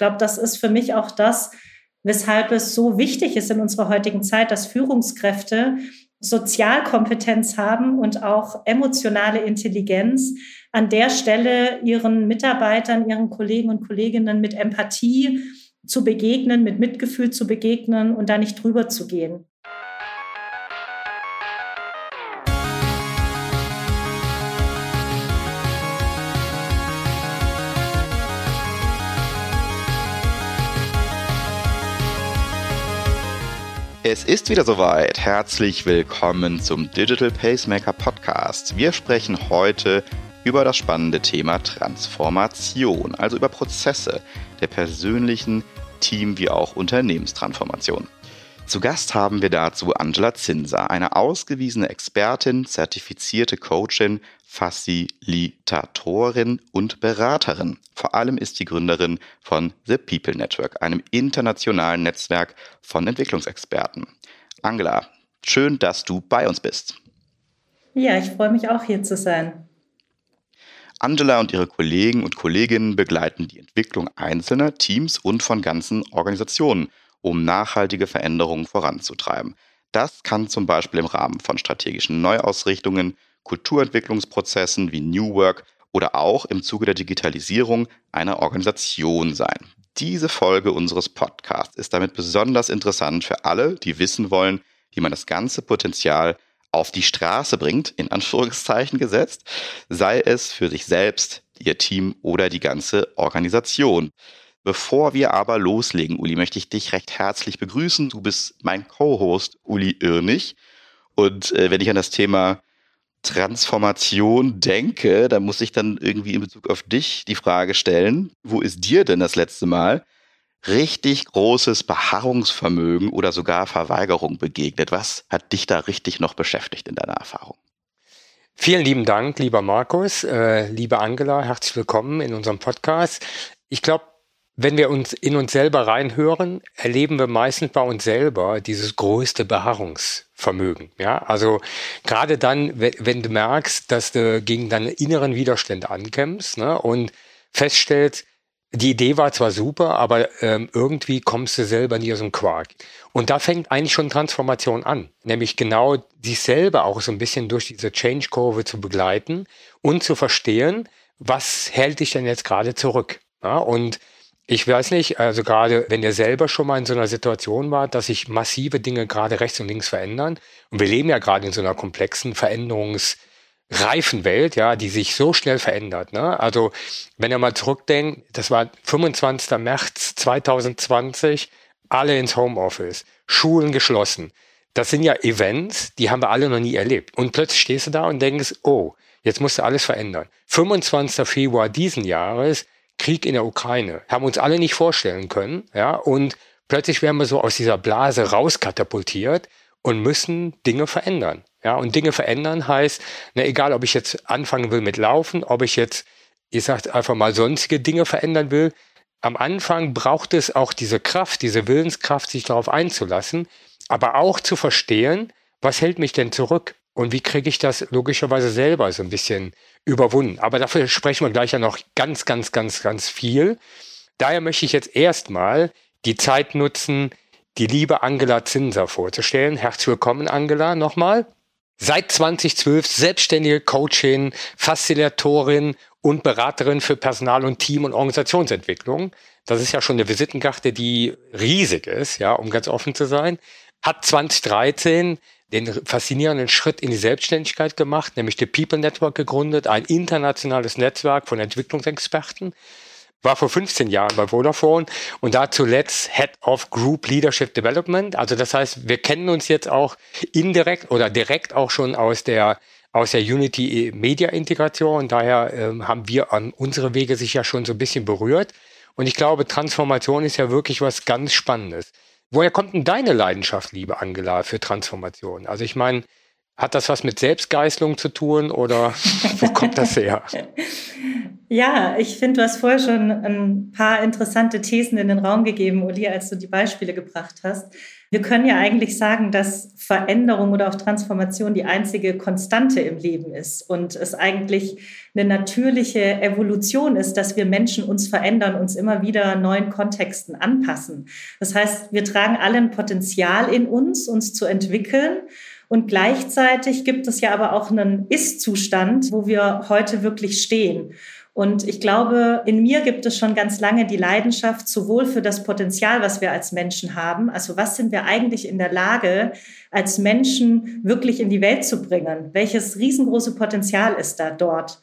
glaube, das ist für mich auch das, weshalb es so wichtig ist in unserer heutigen Zeit, dass Führungskräfte Sozialkompetenz haben und auch emotionale Intelligenz, an der Stelle ihren Mitarbeitern, ihren Kollegen und Kolleginnen mit Empathie zu begegnen, mit Mitgefühl zu begegnen und da nicht drüber zu gehen. Es ist wieder soweit. Herzlich willkommen zum Digital Pacemaker Podcast. Wir sprechen heute über das spannende Thema Transformation, also über Prozesse der persönlichen Team- wie auch Unternehmenstransformation. Zu Gast haben wir dazu Angela Zinser, eine ausgewiesene Expertin, zertifizierte Coachin Facilitatorin und Beraterin. Vor allem ist sie Gründerin von The People Network, einem internationalen Netzwerk von Entwicklungsexperten. Angela, schön, dass du bei uns bist. Ja, ich freue mich auch hier zu sein. Angela und ihre Kollegen und Kolleginnen begleiten die Entwicklung einzelner Teams und von ganzen Organisationen, um nachhaltige Veränderungen voranzutreiben. Das kann zum Beispiel im Rahmen von strategischen Neuausrichtungen, Kulturentwicklungsprozessen wie New Work oder auch im Zuge der Digitalisierung einer Organisation sein. Diese Folge unseres Podcasts ist damit besonders interessant für alle, die wissen wollen, wie man das ganze Potenzial auf die Straße bringt, in Anführungszeichen gesetzt, sei es für sich selbst, ihr Team oder die ganze Organisation. Bevor wir aber loslegen, Uli, möchte ich dich recht herzlich begrüßen. Du bist mein Co-Host, Uli Irnig. Und äh, wenn ich an das Thema Transformation denke, da muss ich dann irgendwie in Bezug auf dich die Frage stellen, wo ist dir denn das letzte Mal richtig großes Beharrungsvermögen oder sogar Verweigerung begegnet? Was hat dich da richtig noch beschäftigt in deiner Erfahrung? Vielen lieben Dank, lieber Markus, äh, liebe Angela, herzlich willkommen in unserem Podcast. Ich glaube, wenn wir uns in uns selber reinhören, erleben wir meistens bei uns selber dieses größte Beharrungsvermögen. Ja, also gerade dann, wenn, du merkst, dass du gegen deine inneren Widerstände ankämpfst ne, und feststellst, die Idee war zwar super, aber ähm, irgendwie kommst du selber nie aus dem Quark. Und da fängt eigentlich schon Transformation an, nämlich genau sich selber auch so ein bisschen durch diese Change-Kurve zu begleiten und zu verstehen, was hält dich denn jetzt gerade zurück? Ja, und ich weiß nicht, also gerade wenn ihr selber schon mal in so einer Situation wart, dass sich massive Dinge gerade rechts und links verändern. Und wir leben ja gerade in so einer komplexen Veränderungsreifen Welt, ja, die sich so schnell verändert. Ne? Also wenn ihr mal zurückdenkt, das war 25. März 2020, alle ins Homeoffice, Schulen geschlossen. Das sind ja Events, die haben wir alle noch nie erlebt. Und plötzlich stehst du da und denkst, oh, jetzt musst du alles verändern. 25. Februar diesen Jahres Krieg in der Ukraine. Haben uns alle nicht vorstellen können. Ja, und plötzlich werden wir so aus dieser Blase rauskatapultiert und müssen Dinge verändern. Ja, und Dinge verändern heißt, na, egal, ob ich jetzt anfangen will mit Laufen, ob ich jetzt, ich sag einfach mal, sonstige Dinge verändern will. Am Anfang braucht es auch diese Kraft, diese Willenskraft, sich darauf einzulassen, aber auch zu verstehen, was hält mich denn zurück? Und wie kriege ich das logischerweise selber so ein bisschen überwunden? Aber dafür sprechen wir gleich ja noch ganz, ganz, ganz, ganz viel. Daher möchte ich jetzt erstmal die Zeit nutzen, die liebe Angela Zinser vorzustellen. Herzlich willkommen, Angela, nochmal. Seit 2012 selbstständige Coachin, Facilitatorin und Beraterin für Personal- und Team- und Organisationsentwicklung. Das ist ja schon eine Visitenkarte, die riesig ist, ja, um ganz offen zu sein. Hat 2013 den faszinierenden Schritt in die Selbstständigkeit gemacht, nämlich die People Network gegründet, ein internationales Netzwerk von Entwicklungsexperten. War vor 15 Jahren bei Vodafone und da zuletzt Head of Group Leadership Development. Also das heißt, wir kennen uns jetzt auch indirekt oder direkt auch schon aus der aus der Unity Media Integration. Daher ähm, haben wir an unsere Wege sich ja schon so ein bisschen berührt. Und ich glaube, Transformation ist ja wirklich was ganz Spannendes. Woher kommt denn deine Leidenschaft, liebe Angela, für Transformation? Also ich meine, Hat das was mit Selbstgeißelung zu tun oder wo kommt das her? Ja, ich finde, du hast vorher schon ein paar interessante Thesen in den Raum gegeben, Uli, als du die Beispiele gebracht hast. Wir können ja eigentlich sagen, dass Veränderung oder auch Transformation die einzige Konstante im Leben ist und es eigentlich eine natürliche Evolution ist, dass wir Menschen uns verändern, uns immer wieder neuen Kontexten anpassen. Das heißt, wir tragen alle ein Potenzial in uns, uns zu entwickeln. Und gleichzeitig gibt es ja aber auch einen Ist-Zustand, wo wir heute wirklich stehen. Und ich glaube, in mir gibt es schon ganz lange die Leidenschaft sowohl für das Potenzial, was wir als Menschen haben, also was sind wir eigentlich in der Lage, als Menschen wirklich in die Welt zu bringen? Welches riesengroße Potenzial ist da dort?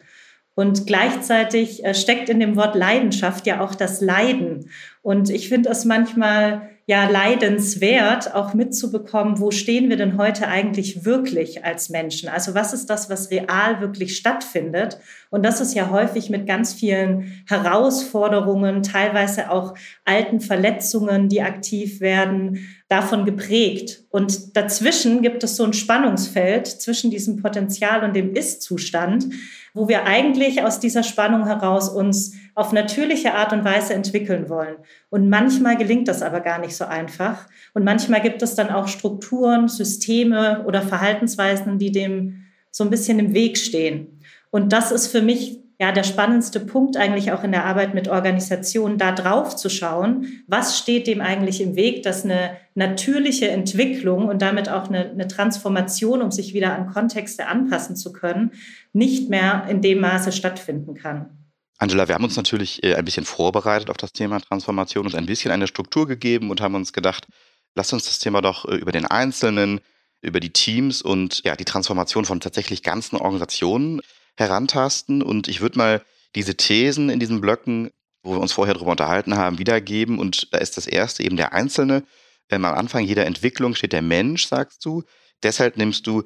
Und gleichzeitig äh, steckt in dem Wort Leidenschaft ja auch das Leiden. Und ich finde es manchmal ja leidenswert, auch mitzubekommen, wo stehen wir denn heute eigentlich wirklich als Menschen? Also was ist das, was real wirklich stattfindet? Und das ist ja häufig mit ganz vielen Herausforderungen, teilweise auch alten Verletzungen, die aktiv werden, davon geprägt. Und dazwischen gibt es so ein Spannungsfeld zwischen diesem Potenzial und dem Ist-Zustand, wo wir eigentlich aus dieser Spannung heraus uns auf natürliche Art und Weise entwickeln wollen. Und manchmal gelingt das aber gar nicht so einfach. Und manchmal gibt es dann auch Strukturen, Systeme oder Verhaltensweisen, die dem so ein bisschen im Weg stehen. Und das ist für mich ja der spannendste Punkt eigentlich auch in der Arbeit mit Organisationen, da drauf zu schauen, was steht dem eigentlich im Weg, dass eine natürliche Entwicklung und damit auch eine, eine Transformation, um sich wieder an Kontexte anpassen zu können, nicht mehr in dem Maße stattfinden kann. Angela, wir haben uns natürlich äh, ein bisschen vorbereitet auf das Thema Transformation und ein bisschen eine Struktur gegeben und haben uns gedacht, lass uns das Thema doch äh, über den Einzelnen, über die Teams und ja, die Transformation von tatsächlich ganzen Organisationen herantasten. Und ich würde mal diese Thesen in diesen Blöcken, wo wir uns vorher darüber unterhalten haben, wiedergeben. Und da ist das erste eben der Einzelne. Ähm, am Anfang jeder Entwicklung steht der Mensch, sagst du. Deshalb nimmst du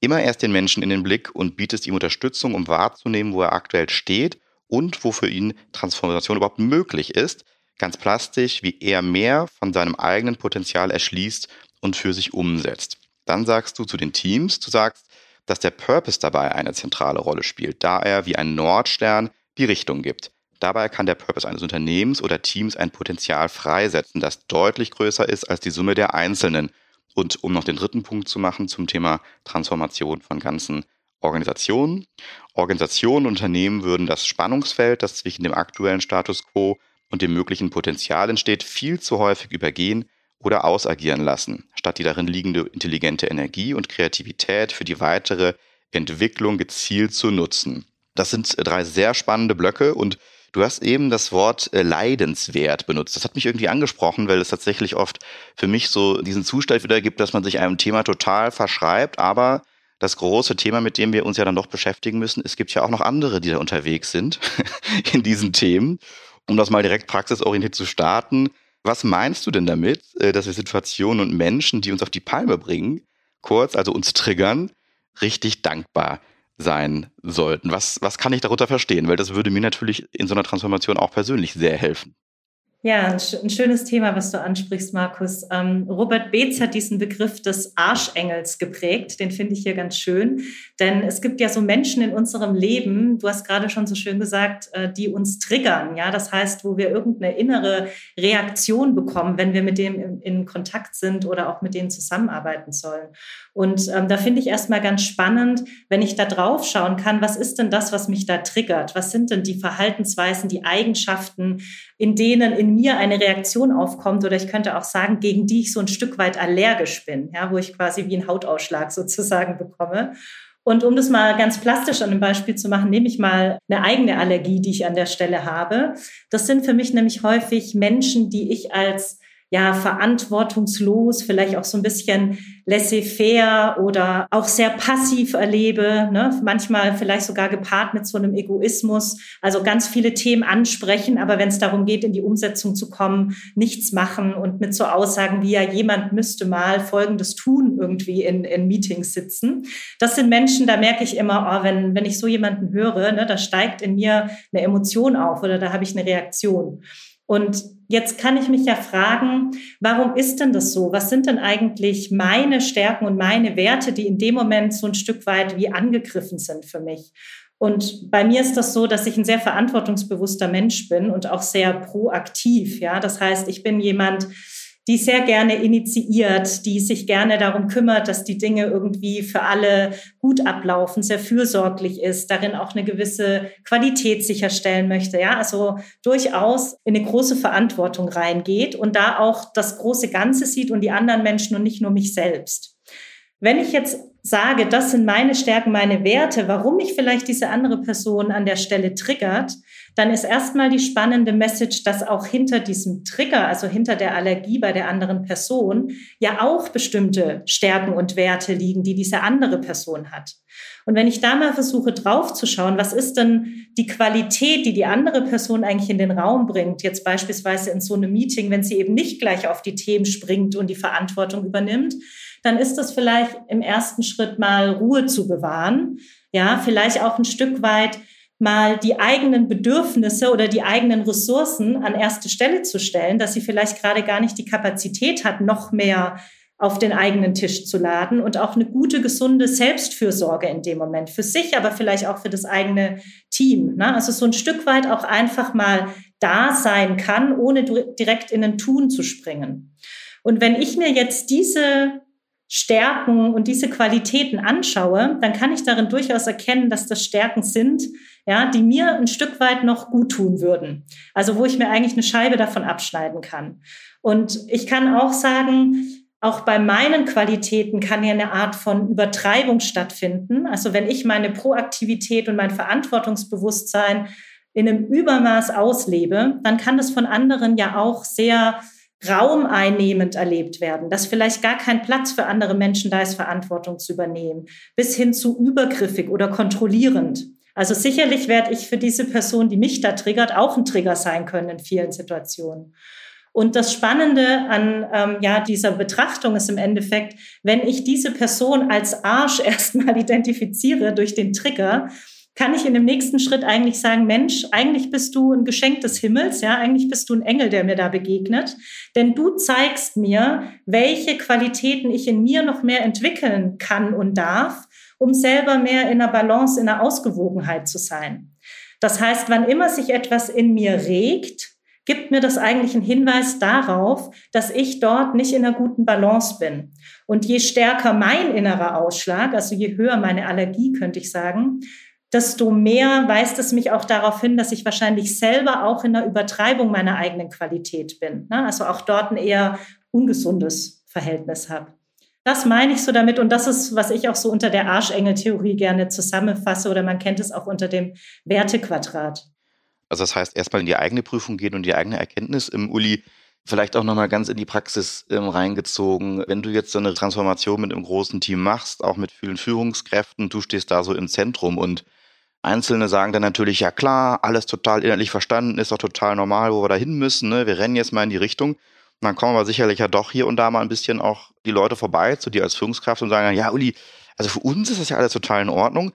immer erst den Menschen in den Blick und bietest ihm Unterstützung, um wahrzunehmen, wo er aktuell steht und wo für ihn Transformation überhaupt möglich ist. Ganz plastisch, wie er mehr von seinem eigenen Potenzial erschließt und für sich umsetzt. Dann sagst du zu den Teams, du sagst, dass der Purpose dabei eine zentrale Rolle spielt, da er wie ein Nordstern die Richtung gibt. Dabei kann der Purpose eines Unternehmens oder Teams ein Potenzial freisetzen, das deutlich größer ist als die Summe der Einzelnen. Und um noch den dritten Punkt zu machen zum Thema Transformation von ganzen Organisationen. Organisationen und Unternehmen würden das Spannungsfeld, das zwischen dem aktuellen Status quo und dem möglichen Potenzial entsteht, viel zu häufig übergehen oder ausagieren lassen, statt die darin liegende intelligente Energie und Kreativität für die weitere Entwicklung gezielt zu nutzen. Das sind drei sehr spannende Blöcke und du hast eben das Wort äh, leidenswert benutzt. Das hat mich irgendwie angesprochen, weil es tatsächlich oft für mich so diesen Zustand wiedergibt, dass man sich einem Thema total verschreibt, aber das große Thema, mit dem wir uns ja dann doch beschäftigen müssen, es gibt ja auch noch andere, die da unterwegs sind in diesen Themen. Um das mal direkt praxisorientiert zu starten, was meinst du denn damit, äh, dass wir Situationen und Menschen, die uns auf die Palme bringen, kurz, also uns triggern, richtig dankbar sein sollten? Was, was kann ich darunter verstehen? Weil das würde mir natürlich in so einer Transformation auch persönlich sehr helfen. Ja, ein, schönes Thema, was du ansprichst, Markus. Ähm, Robert Beetz hat diesen Begriff des Arschengels geprägt. Den finde ich hier ganz schön. Denn es gibt ja so Menschen in unserem Leben, du hast gerade schon so schön gesagt, äh, die uns triggern. Ja, das heißt, wo wir irgendeine innere Reaktion bekommen, wenn wir mit dem in, in Kontakt sind oder auch mit denen zusammenarbeiten sollen. Und ähm, da finde ich erstmal ganz spannend, wenn ich da drauf schauen kann, was ist denn das, was mich da triggert? Was sind denn die Verhaltensweisen, die Eigenschaften, in denen in mir eine Reaktion aufkommt oder ich könnte auch sagen, gegen die ich so ein Stück weit allergisch bin, ja, wo ich quasi wie einen Hautausschlag sozusagen bekomme. Und um das mal ganz plastisch an einem Beispiel zu machen, nehme ich mal eine eigene Allergie, die ich an der Stelle habe. Das sind für mich nämlich häufig Menschen, die ich als ja, verantwortungslos, vielleicht auch so ein bisschen laissez-faire oder auch sehr passiv erlebe, ne? manchmal vielleicht sogar gepaart mit so einem Egoismus, also ganz viele Themen ansprechen, aber wenn es darum geht, in die Umsetzung zu kommen, nichts machen und mit so Aussagen wie ja, jemand müsste mal Folgendes tun, irgendwie in, in Meetings sitzen. Das sind Menschen, da merke ich immer, oh, wenn, wenn ich so jemanden höre, ne, da steigt in mir eine Emotion auf oder da habe ich eine Reaktion. Und jetzt kann ich mich ja fragen, warum ist denn das so? Was sind denn eigentlich meine Stärken und meine Werte, die in dem Moment so ein Stück weit wie angegriffen sind für mich? Und bei mir ist das so, dass ich ein sehr verantwortungsbewusster Mensch bin und auch sehr proaktiv. Ja, das heißt, ich bin jemand, die sehr gerne initiiert, die sich gerne darum kümmert, dass die Dinge irgendwie für alle gut ablaufen, sehr fürsorglich ist, darin auch eine gewisse Qualität sicherstellen möchte, ja, also durchaus in eine große Verantwortung reingeht und da auch das große Ganze sieht und die anderen Menschen und nicht nur mich selbst. Wenn ich jetzt sage, das sind meine Stärken, meine Werte, warum mich vielleicht diese andere Person an der Stelle triggert, dann ist erstmal die spannende Message, dass auch hinter diesem Trigger, also hinter der Allergie bei der anderen Person, ja auch bestimmte Stärken und Werte liegen, die diese andere Person hat. Und wenn ich da mal versuche draufzuschauen, was ist denn die Qualität, die die andere Person eigentlich in den Raum bringt, jetzt beispielsweise in so einem Meeting, wenn sie eben nicht gleich auf die Themen springt und die Verantwortung übernimmt, dann ist das vielleicht im ersten Schritt mal Ruhe zu bewahren. Ja, vielleicht auch ein Stück weit mal die eigenen Bedürfnisse oder die eigenen Ressourcen an erste Stelle zu stellen, dass sie vielleicht gerade gar nicht die Kapazität hat, noch mehr auf den eigenen Tisch zu laden und auch eine gute, gesunde Selbstfürsorge in dem Moment für sich, aber vielleicht auch für das eigene Team. Ne? Also so ein Stück weit auch einfach mal da sein kann, ohne direkt in ein Tun zu springen. Und wenn ich mir jetzt diese Stärken und diese Qualitäten anschaue, dann kann ich darin durchaus erkennen, dass das Stärken sind, ja, die mir ein Stück weit noch gut tun würden. Also wo ich mir eigentlich eine Scheibe davon abschneiden kann. Und ich kann auch sagen, auch bei meinen Qualitäten kann ja eine Art von Übertreibung stattfinden. Also wenn ich meine Proaktivität und mein Verantwortungsbewusstsein in einem Übermaß auslebe, dann kann das von anderen ja auch sehr raumeinnehmend erlebt werden, dass vielleicht gar kein Platz für andere Menschen da ist, Verantwortung zu übernehmen, bis hin zu übergriffig oder kontrollierend. Also sicherlich werde ich für diese Person, die mich da triggert, auch ein Trigger sein können in vielen Situationen. Und das Spannende an ähm, ja, dieser Betrachtung ist im Endeffekt, wenn ich diese Person als Arsch erstmal identifiziere durch den Trigger, kann ich in dem nächsten Schritt eigentlich sagen, Mensch, eigentlich bist du ein Geschenk des Himmels, ja, eigentlich bist du ein Engel, der mir da begegnet, denn du zeigst mir, welche Qualitäten ich in mir noch mehr entwickeln kann und darf, um selber mehr in einer Balance, in einer Ausgewogenheit zu sein. Das heißt, wann immer sich etwas in mir regt, gibt mir das eigentlich einen Hinweis darauf, dass ich dort nicht in einer guten Balance bin. Und je stärker mein innerer Ausschlag, also je höher meine Allergie, könnte ich sagen, desto mehr weist es mich auch darauf hin, dass ich wahrscheinlich selber auch in der Übertreibung meiner eigenen Qualität bin. Ne? Also auch dort ein eher ungesundes Verhältnis habe. Das meine ich so damit und das ist, was ich auch so unter der Arschengel-Theorie gerne zusammenfasse oder man kennt es auch unter dem Wertequadrat. Also das heißt, erstmal in die eigene Prüfung gehen und die eigene Erkenntnis im Uli vielleicht auch nochmal ganz in die Praxis ähm, reingezogen. Wenn du jetzt so eine Transformation mit einem großen Team machst, auch mit vielen Führungskräften, du stehst da so im Zentrum und Einzelne sagen dann natürlich, ja klar, alles total innerlich verstanden, ist doch total normal, wo wir da hin müssen, ne? wir rennen jetzt mal in die Richtung. Dann kommen aber sicherlich ja doch hier und da mal ein bisschen auch die Leute vorbei zu dir als Führungskraft und sagen, ja Uli, also für uns ist das ja alles total in Ordnung,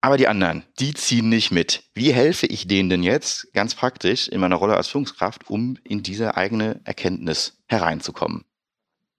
aber die anderen, die ziehen nicht mit. Wie helfe ich denen denn jetzt ganz praktisch in meiner Rolle als Führungskraft, um in diese eigene Erkenntnis hereinzukommen?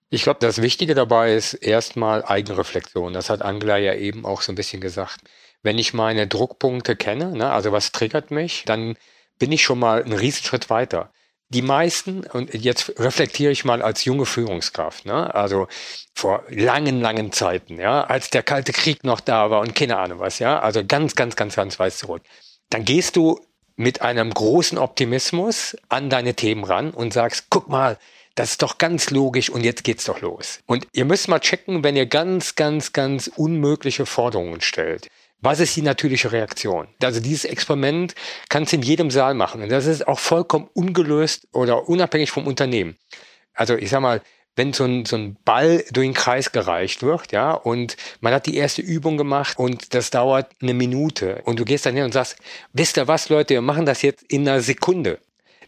Ich glaube, das Wichtige dabei ist erstmal Eigenreflexion. Das hat Angela ja eben auch so ein bisschen gesagt. Wenn ich meine Druckpunkte kenne, ne, also was triggert mich, dann bin ich schon mal einen Riesenschritt weiter. Die meisten, und jetzt reflektiere ich mal als junge Führungskraft, ne, also vor langen, langen Zeiten, ja, als der Kalte Krieg noch da war und keine Ahnung was, ja, also ganz, ganz, ganz, ganz weit zurück. Dann gehst du mit einem großen Optimismus an deine Themen ran und sagst, guck mal, das ist doch ganz logisch und jetzt geht's doch los. Und ihr müsst mal checken, wenn ihr ganz, ganz, ganz unmögliche Forderungen stellt. Was ist die natürliche Reaktion? Also dieses Experiment kannst du in jedem Saal machen. Und das ist auch vollkommen ungelöst oder unabhängig vom Unternehmen. Also ich sag mal, wenn so ein, so ein Ball durch den Kreis gereicht wird, ja, und man hat die erste Übung gemacht und das dauert eine Minute und du gehst dann hin und sagst, wisst ihr was, Leute, wir machen das jetzt in einer Sekunde.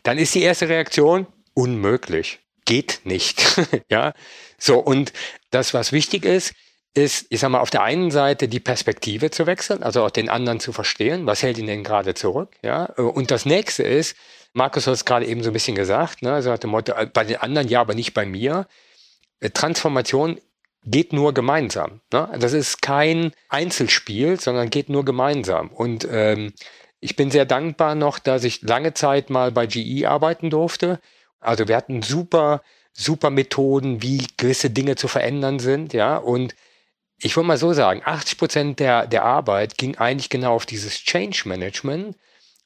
Dann ist die erste Reaktion unmöglich. Geht nicht. ja. So. Und das, was wichtig ist, ist, ich sag mal, auf der einen Seite die Perspektive zu wechseln, also auch den anderen zu verstehen, was hält ihn denn gerade zurück, ja. Und das nächste ist, Markus hat es gerade eben so ein bisschen gesagt, ne? also hat dem Motto, äh, bei den anderen ja, aber nicht bei mir. Äh, Transformation geht nur gemeinsam. Ne? Das ist kein Einzelspiel, sondern geht nur gemeinsam. Und ähm, ich bin sehr dankbar noch, dass ich lange Zeit mal bei GE arbeiten durfte. Also wir hatten super, super Methoden, wie gewisse Dinge zu verändern sind, ja. Und ich würde mal so sagen, 80 Prozent der, der Arbeit ging eigentlich genau auf dieses Change Management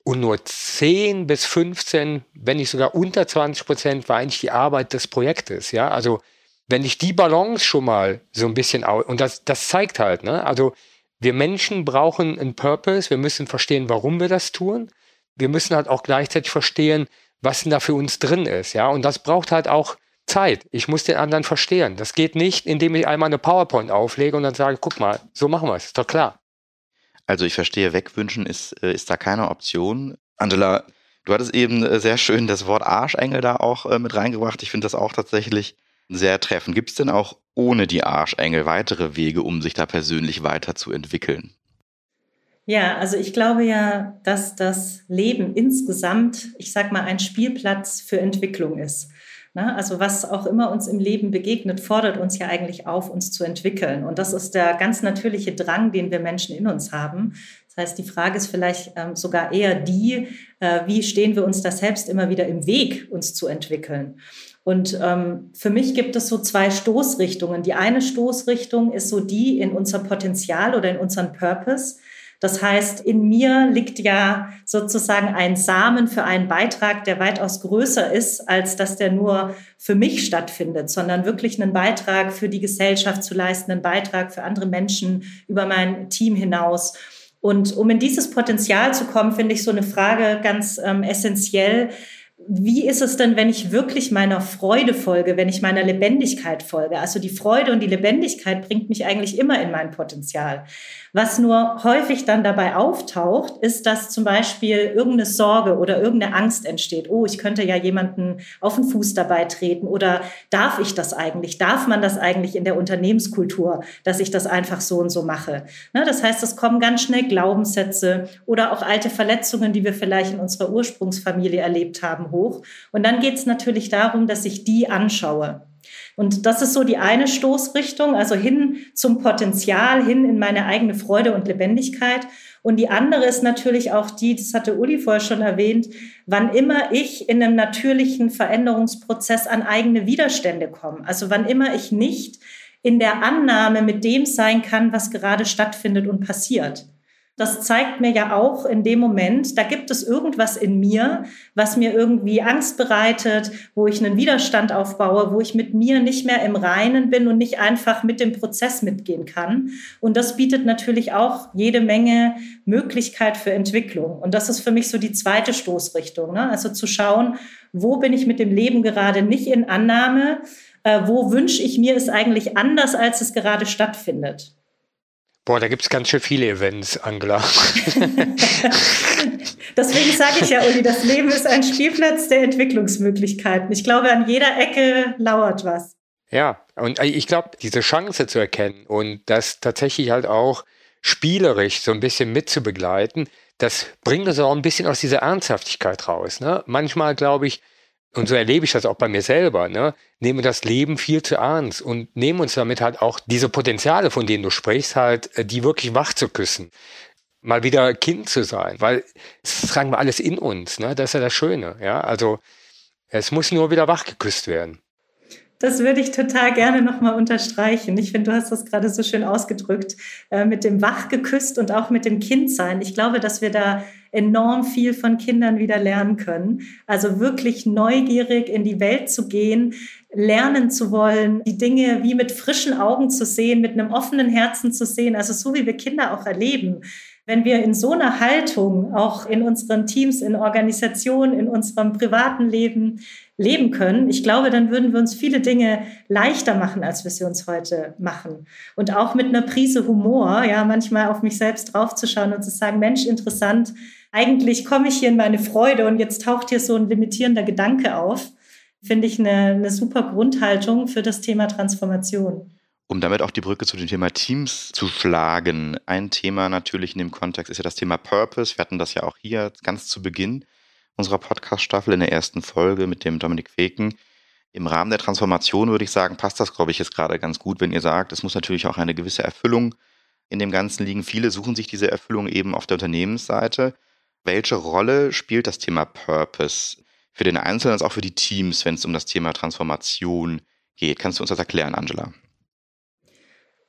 und nur 10 bis 15, wenn nicht sogar unter 20 Prozent war eigentlich die Arbeit des Projektes, ja. Also wenn ich die Balance schon mal so ein bisschen, und das, das zeigt halt, ne, also wir Menschen brauchen einen Purpose, wir müssen verstehen, warum wir das tun. Wir müssen halt auch gleichzeitig verstehen, was denn da für uns drin ist, ja. Und das braucht halt auch Zeit. Ich muss den anderen verstehen. Das geht nicht, indem ich einmal eine PowerPoint auflege und dann sage, guck mal, so machen wir es, ist doch klar. Also ich verstehe, wegwünschen ist, äh, ist da keine Option. Angela, du hattest eben äh, sehr schön das Wort Arschengel da auch äh, mit reingebracht. Ich finde das auch tatsächlich sehr treffend. Gibt es denn auch ohne die Arschengel weitere Wege, um sich da persönlich weiterzuentwickeln? Ja, also ich glaube ja, dass das Leben insgesamt, ich sag mal, ein Spielplatz für Entwicklung ist. Ne? Also was auch immer uns im Leben begegnet, fordert uns ja eigentlich auf, uns zu entwickeln. Und das ist der ganz natürliche Drang, den wir Menschen in uns haben. Das heißt, die Frage ist vielleicht ähm, sogar eher die, äh, wie stehen wir uns da selbst immer wieder im Weg, uns zu entwickeln. Und ähm, für mich gibt es so zwei Stoßrichtungen. Die eine Stoßrichtung ist so die in unser Potenzial oder in unseren Purpose. Das heißt, in mir liegt ja sozusagen ein Samen für einen Beitrag, der weitaus größer ist, als dass der nur für mich stattfindet, sondern wirklich einen Beitrag für die Gesellschaft zu leisten, einen Beitrag für andere Menschen über mein Team hinaus. Und um in dieses Potenzial zu kommen, finde ich so eine Frage ganz ähm, essentiell wie ist es denn, wenn ich wirklich meiner Freude folge, wenn ich meiner Lebendigkeit folge? Also die Freude und die Lebendigkeit bringt mich eigentlich immer in mein Potenzial. Was nur häufig dann dabei auftaucht, ist, dass zum Beispiel irgendeine Sorge oder irgendeine Angst entsteht. Oh, ich könnte ja jemanden auf den Fuß dabei treten oder darf ich das eigentlich? Darf man das eigentlich in der Unternehmenskultur, dass ich das einfach so und so mache? Ne, das heißt, es kommen ganz schnell Glaubenssätze oder auch alte Verletzungen, die wir vielleicht in unserer Ursprungsfamilie erlebt haben, hoch. Und dann geht es natürlich darum, dass ich die anschaue. Und das ist so die eine Stoßrichtung, also hin zum Potenzial, hin in meine eigene Freude und Lebendigkeit. Und die andere ist natürlich auch die, das hatte Uli vorher schon erwähnt, wann immer ich in einem natürlichen Veränderungsprozess an eigene Widerstände komme. Also wann immer ich nicht in der Annahme mit dem sein kann, was gerade stattfindet und passiert das zeigt mir ja auch in dem Moment, da gibt es irgendwas in mir, was mir irgendwie Angst bereitet, wo ich einen Widerstand aufbaue, wo ich mit mir nicht mehr im Reinen bin und nicht einfach mit dem Prozess mitgehen kann. Und das bietet natürlich auch jede Menge Möglichkeit für Entwicklung. Und das ist für mich so die zweite Stoßrichtung. Ne? Also zu schauen, wo bin ich mit dem Leben gerade nicht in Annahme, äh, wo wünsche ich mir es eigentlich anders, als es gerade stattfindet. Boah, da gibt es ganz schön viele Events, Angela. Deswegen sage ich ja, Uli, das Leben ist ein Spielplatz der Entwicklungsmöglichkeiten. Ich glaube, an jeder Ecke lauert was. Ja, und ich glaube, diese Chance zu erkennen und das tatsächlich halt auch spielerisch so ein bisschen mitzubegleiten, das bringt uns auch ein bisschen aus dieser Ernsthaftigkeit raus. Ne? Manchmal, glaube ich, und so erlebe ich das auch bei mir selber, ne? nehmen das Leben viel zu ernst und nehmen uns damit halt auch diese Potenziale, von denen du sprichst, halt, äh, die wirklich wach zu küssen. Mal wieder Kind zu sein, weil das tragen wir alles in uns, ne? Das ist ja das Schöne, ja. Also es muss nur wieder wach geküsst werden. Das würde ich total gerne nochmal unterstreichen. Ich finde, du hast das gerade so schön ausgedrückt, äh, mit dem Wach geküsst und auch mit dem Kindsein. Ich glaube, dass wir da enorm viel von Kindern wieder lernen können. Also wirklich neugierig in die Welt zu gehen, lernen zu wollen, die Dinge wie mit frischen Augen zu sehen, mit einem offenen Herzen zu sehen. Also so wie wir Kinder auch erleben. Wenn wir in so einer Haltung auch in unseren Teams, in Organisationen, in unserem privaten Leben leben können, ich glaube, dann würden wir uns viele Dinge leichter machen, als wir sie uns heute machen. Und auch mit einer Prise Humor, ja, manchmal auf mich selbst draufzuschauen und zu sagen, Mensch, interessant, eigentlich komme ich hier in meine Freude und jetzt taucht hier so ein limitierender Gedanke auf, finde ich eine, eine super Grundhaltung für das Thema Transformation. Um damit auch die Brücke zu dem Thema Teams zu schlagen. Ein Thema natürlich in dem Kontext ist ja das Thema Purpose. Wir hatten das ja auch hier ganz zu Beginn. unserer Podcast-Staffel in der ersten Folge mit dem Dominik Feken. Im Rahmen der Transformation würde ich sagen, passt das, glaube ich, jetzt gerade ganz gut, wenn ihr sagt, es muss natürlich auch eine gewisse Erfüllung in dem Ganzen liegen. Viele suchen sich diese Erfüllung eben auf der Unternehmensseite. Welche Rolle spielt das Thema Purpose für den Einzelnen als auch für die Teams, wenn es um das Thema Transformation geht? Kannst du uns das erklären, Angela?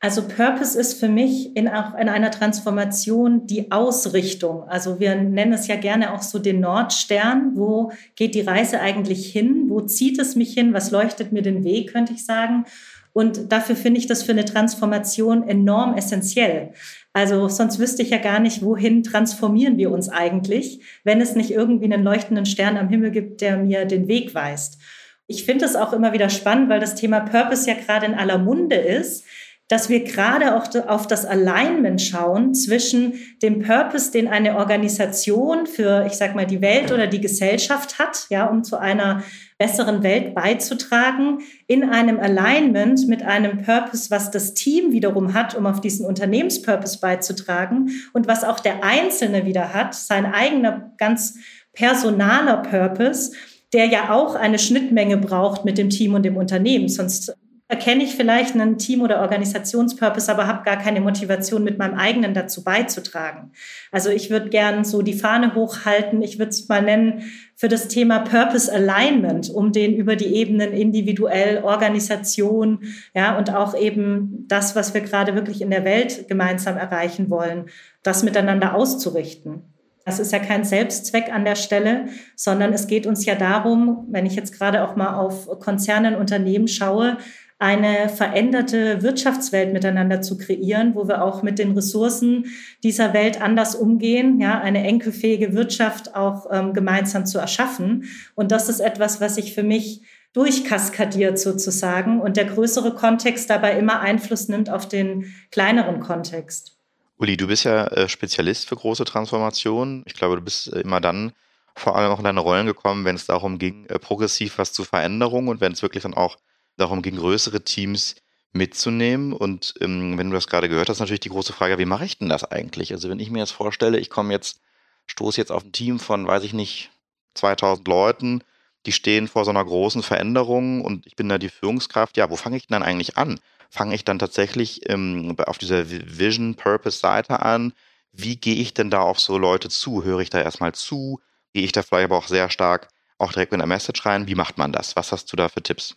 Also Purpose ist für mich in, in einer Transformation die Ausrichtung. Also wir nennen es ja gerne auch so den Nordstern. Wo geht die Reise eigentlich hin? Wo zieht es mich hin? Was leuchtet mir den Weg, könnte ich sagen? Und dafür finde ich das für eine Transformation enorm essentiell. Also sonst wüsste ich ja gar nicht, wohin transformieren wir uns eigentlich, wenn es nicht irgendwie einen leuchtenden Stern am Himmel gibt, der mir den Weg weist. Ich finde es auch immer wieder spannend, weil das Thema Purpose ja gerade in aller Munde ist dass wir gerade auch auf das Alignment schauen zwischen dem Purpose, den eine Organisation für, ich sag mal, die Welt oder die Gesellschaft hat, ja, um zu einer besseren Welt beizutragen, in einem Alignment mit einem Purpose, was das Team wiederum hat, um auf diesen Unternehmenspurpose beizutragen und was auch der Einzelne wieder hat, sein eigener ganz personaler Purpose, der ja auch eine Schnittmenge braucht mit dem Team und dem Unternehmen. Sonst erkenne ich vielleicht einen Team- oder Organisationspurpose, aber habe gar keine Motivation, mit meinem eigenen dazu beizutragen. Also ich würde gern so die Fahne hochhalten, ich würde es mal nennen, für das Thema Purpose Alignment, um den über die Ebenen individuell, Organisation, ja, und auch eben das, was wir gerade wirklich in der Welt gemeinsam erreichen wollen, das miteinander auszurichten. Das ist ja kein Selbstzweck an der Stelle, sondern es geht uns ja darum, wenn ich jetzt gerade auch mal auf Konzernen, Unternehmen schaue, eine veränderte Wirtschaftswelt miteinander zu kreieren, wo wir auch mit den Ressourcen dieser Welt anders umgehen, ja, eine enkelfähige Wirtschaft auch ähm, gemeinsam zu erschaffen. Und das ist etwas, was ich für mich durchkaskadiert sozusagen und der größere Kontext dabei immer Einfluss nimmt auf den kleineren Kontext. Uli, du bist ja äh, Spezialist für große Transformationen. Ich glaube, du bist äh, immer dann vor allem auch in deine Rollen gekommen, wenn es darum ging, äh, progressiv was zu Veränderungen und wenn es wirklich dann auch darum ging, größere Teams mitzunehmen. Und ähm, wenn du das gerade gehört hast, natürlich die große Frage, wie mache ich denn das eigentlich? Also wenn ich mir jetzt vorstelle, ich komme jetzt, stoße jetzt auf ein Team von, weiß ich nicht, 2000 Leuten, die stehen vor so einer großen Veränderung und ich bin da die Führungskraft. Ja, wo fange ich denn dann eigentlich an? Fange ich dann tatsächlich ähm, auf dieser Vision Purpose Seite an? Wie gehe ich denn da auf so Leute zu? Höre ich da erstmal zu? Gehe ich da vielleicht aber auch sehr stark auch direkt mit einer Message rein? Wie macht man das? Was hast du da für Tipps?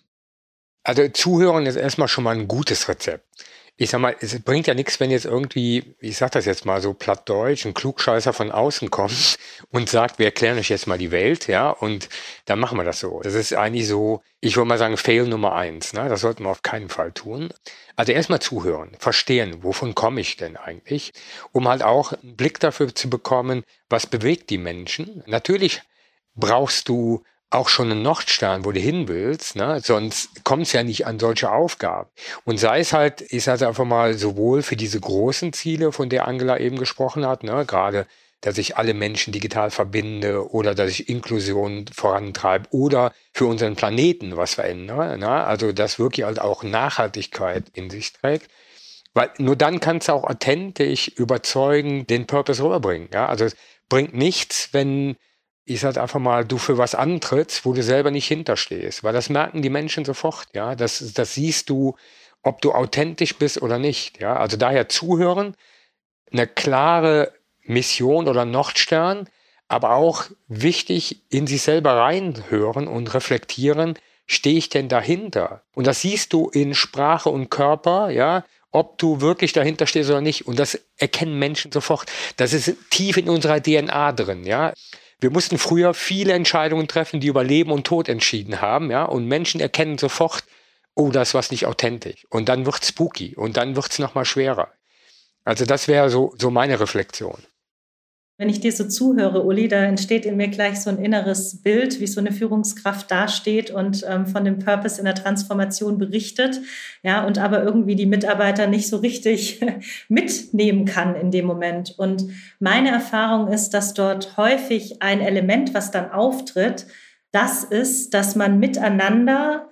Also zuhören ist erstmal schon mal ein gutes Rezept. Ich sag mal, es bringt ja nichts, wenn jetzt irgendwie, ich sag das jetzt mal so plattdeutsch, ein Klugscheißer von außen kommt und sagt, wir erklären euch jetzt mal die Welt, ja, und dann machen wir das so. Das ist eigentlich so, ich würde mal sagen, Fail Nummer eins, ne? Das sollten wir auf keinen Fall tun. Also erstmal zuhören, verstehen, wovon komme ich denn eigentlich, um halt auch einen Blick dafür zu bekommen, was bewegt die Menschen. Natürlich brauchst du auch schon einen Nordstern, wo du hin willst, ne? sonst kommt es ja nicht an solche Aufgaben. Und sei es halt, ist halt einfach mal sowohl für diese großen Ziele, von der Angela eben gesprochen hat, ne? gerade, dass ich alle Menschen digital verbinde oder dass ich Inklusion vorantreibe oder für unseren Planeten was verändere. Ne? Also, dass wirklich halt auch Nachhaltigkeit in sich trägt. Weil nur dann kannst du auch authentisch überzeugen, den Purpose rüberbringen. Ja? Also, es bringt nichts, wenn ich sag einfach mal, du für was antrittst, wo du selber nicht hinterstehst. Weil das merken die Menschen sofort, ja. Das, das siehst du, ob du authentisch bist oder nicht, ja. Also daher zuhören, eine klare Mission oder Nordstern, aber auch wichtig in sich selber reinhören und reflektieren, stehe ich denn dahinter? Und das siehst du in Sprache und Körper, ja, ob du wirklich dahinter stehst oder nicht. Und das erkennen Menschen sofort. Das ist tief in unserer DNA drin, ja. Wir mussten früher viele Entscheidungen treffen, die über Leben und Tod entschieden haben, ja, und Menschen erkennen sofort, oh, das war nicht authentisch. Und dann wird spooky und dann wird es nochmal schwerer. Also das wäre so, so meine Reflexion. Wenn ich dir so zuhöre, Uli, da entsteht in mir gleich so ein inneres Bild, wie so eine Führungskraft dasteht und ähm, von dem Purpose in der Transformation berichtet, ja, und aber irgendwie die Mitarbeiter nicht so richtig mitnehmen kann in dem Moment. Und meine Erfahrung ist, dass dort häufig ein Element, was dann auftritt, das ist, dass man miteinander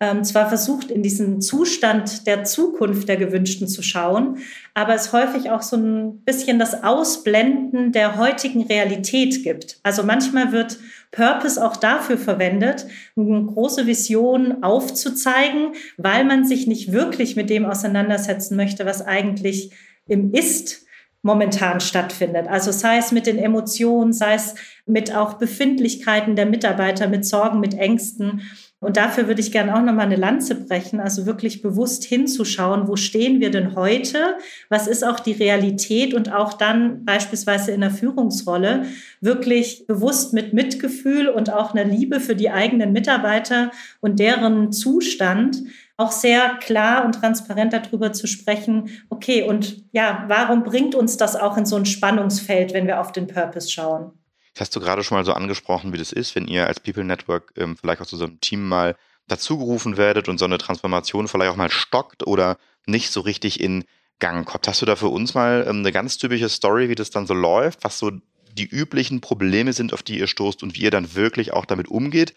ähm, zwar versucht, in diesen Zustand der Zukunft der Gewünschten zu schauen, aber es häufig auch so ein bisschen das Ausblenden der heutigen Realität gibt. Also manchmal wird Purpose auch dafür verwendet, eine große Vision aufzuzeigen, weil man sich nicht wirklich mit dem auseinandersetzen möchte, was eigentlich im Ist momentan stattfindet. Also sei es mit den Emotionen, sei es mit auch Befindlichkeiten der Mitarbeiter, mit Sorgen, mit Ängsten. Und dafür würde ich gerne auch nochmal eine Lanze brechen, also wirklich bewusst hinzuschauen, wo stehen wir denn heute? Was ist auch die Realität? Und auch dann beispielsweise in der Führungsrolle wirklich bewusst mit Mitgefühl und auch einer Liebe für die eigenen Mitarbeiter und deren Zustand auch sehr klar und transparent darüber zu sprechen, okay, und ja, warum bringt uns das auch in so ein Spannungsfeld, wenn wir auf den Purpose schauen? Das hast du gerade schon mal so angesprochen, wie das ist, wenn ihr als People Network ähm, vielleicht auch zu so einem Team mal dazugerufen werdet und so eine Transformation vielleicht auch mal stockt oder nicht so richtig in Gang kommt. Hast du da für uns mal ähm, eine ganz typische Story, wie das dann so läuft, was so die üblichen Probleme sind, auf die ihr stoßt und wie ihr dann wirklich auch damit umgeht?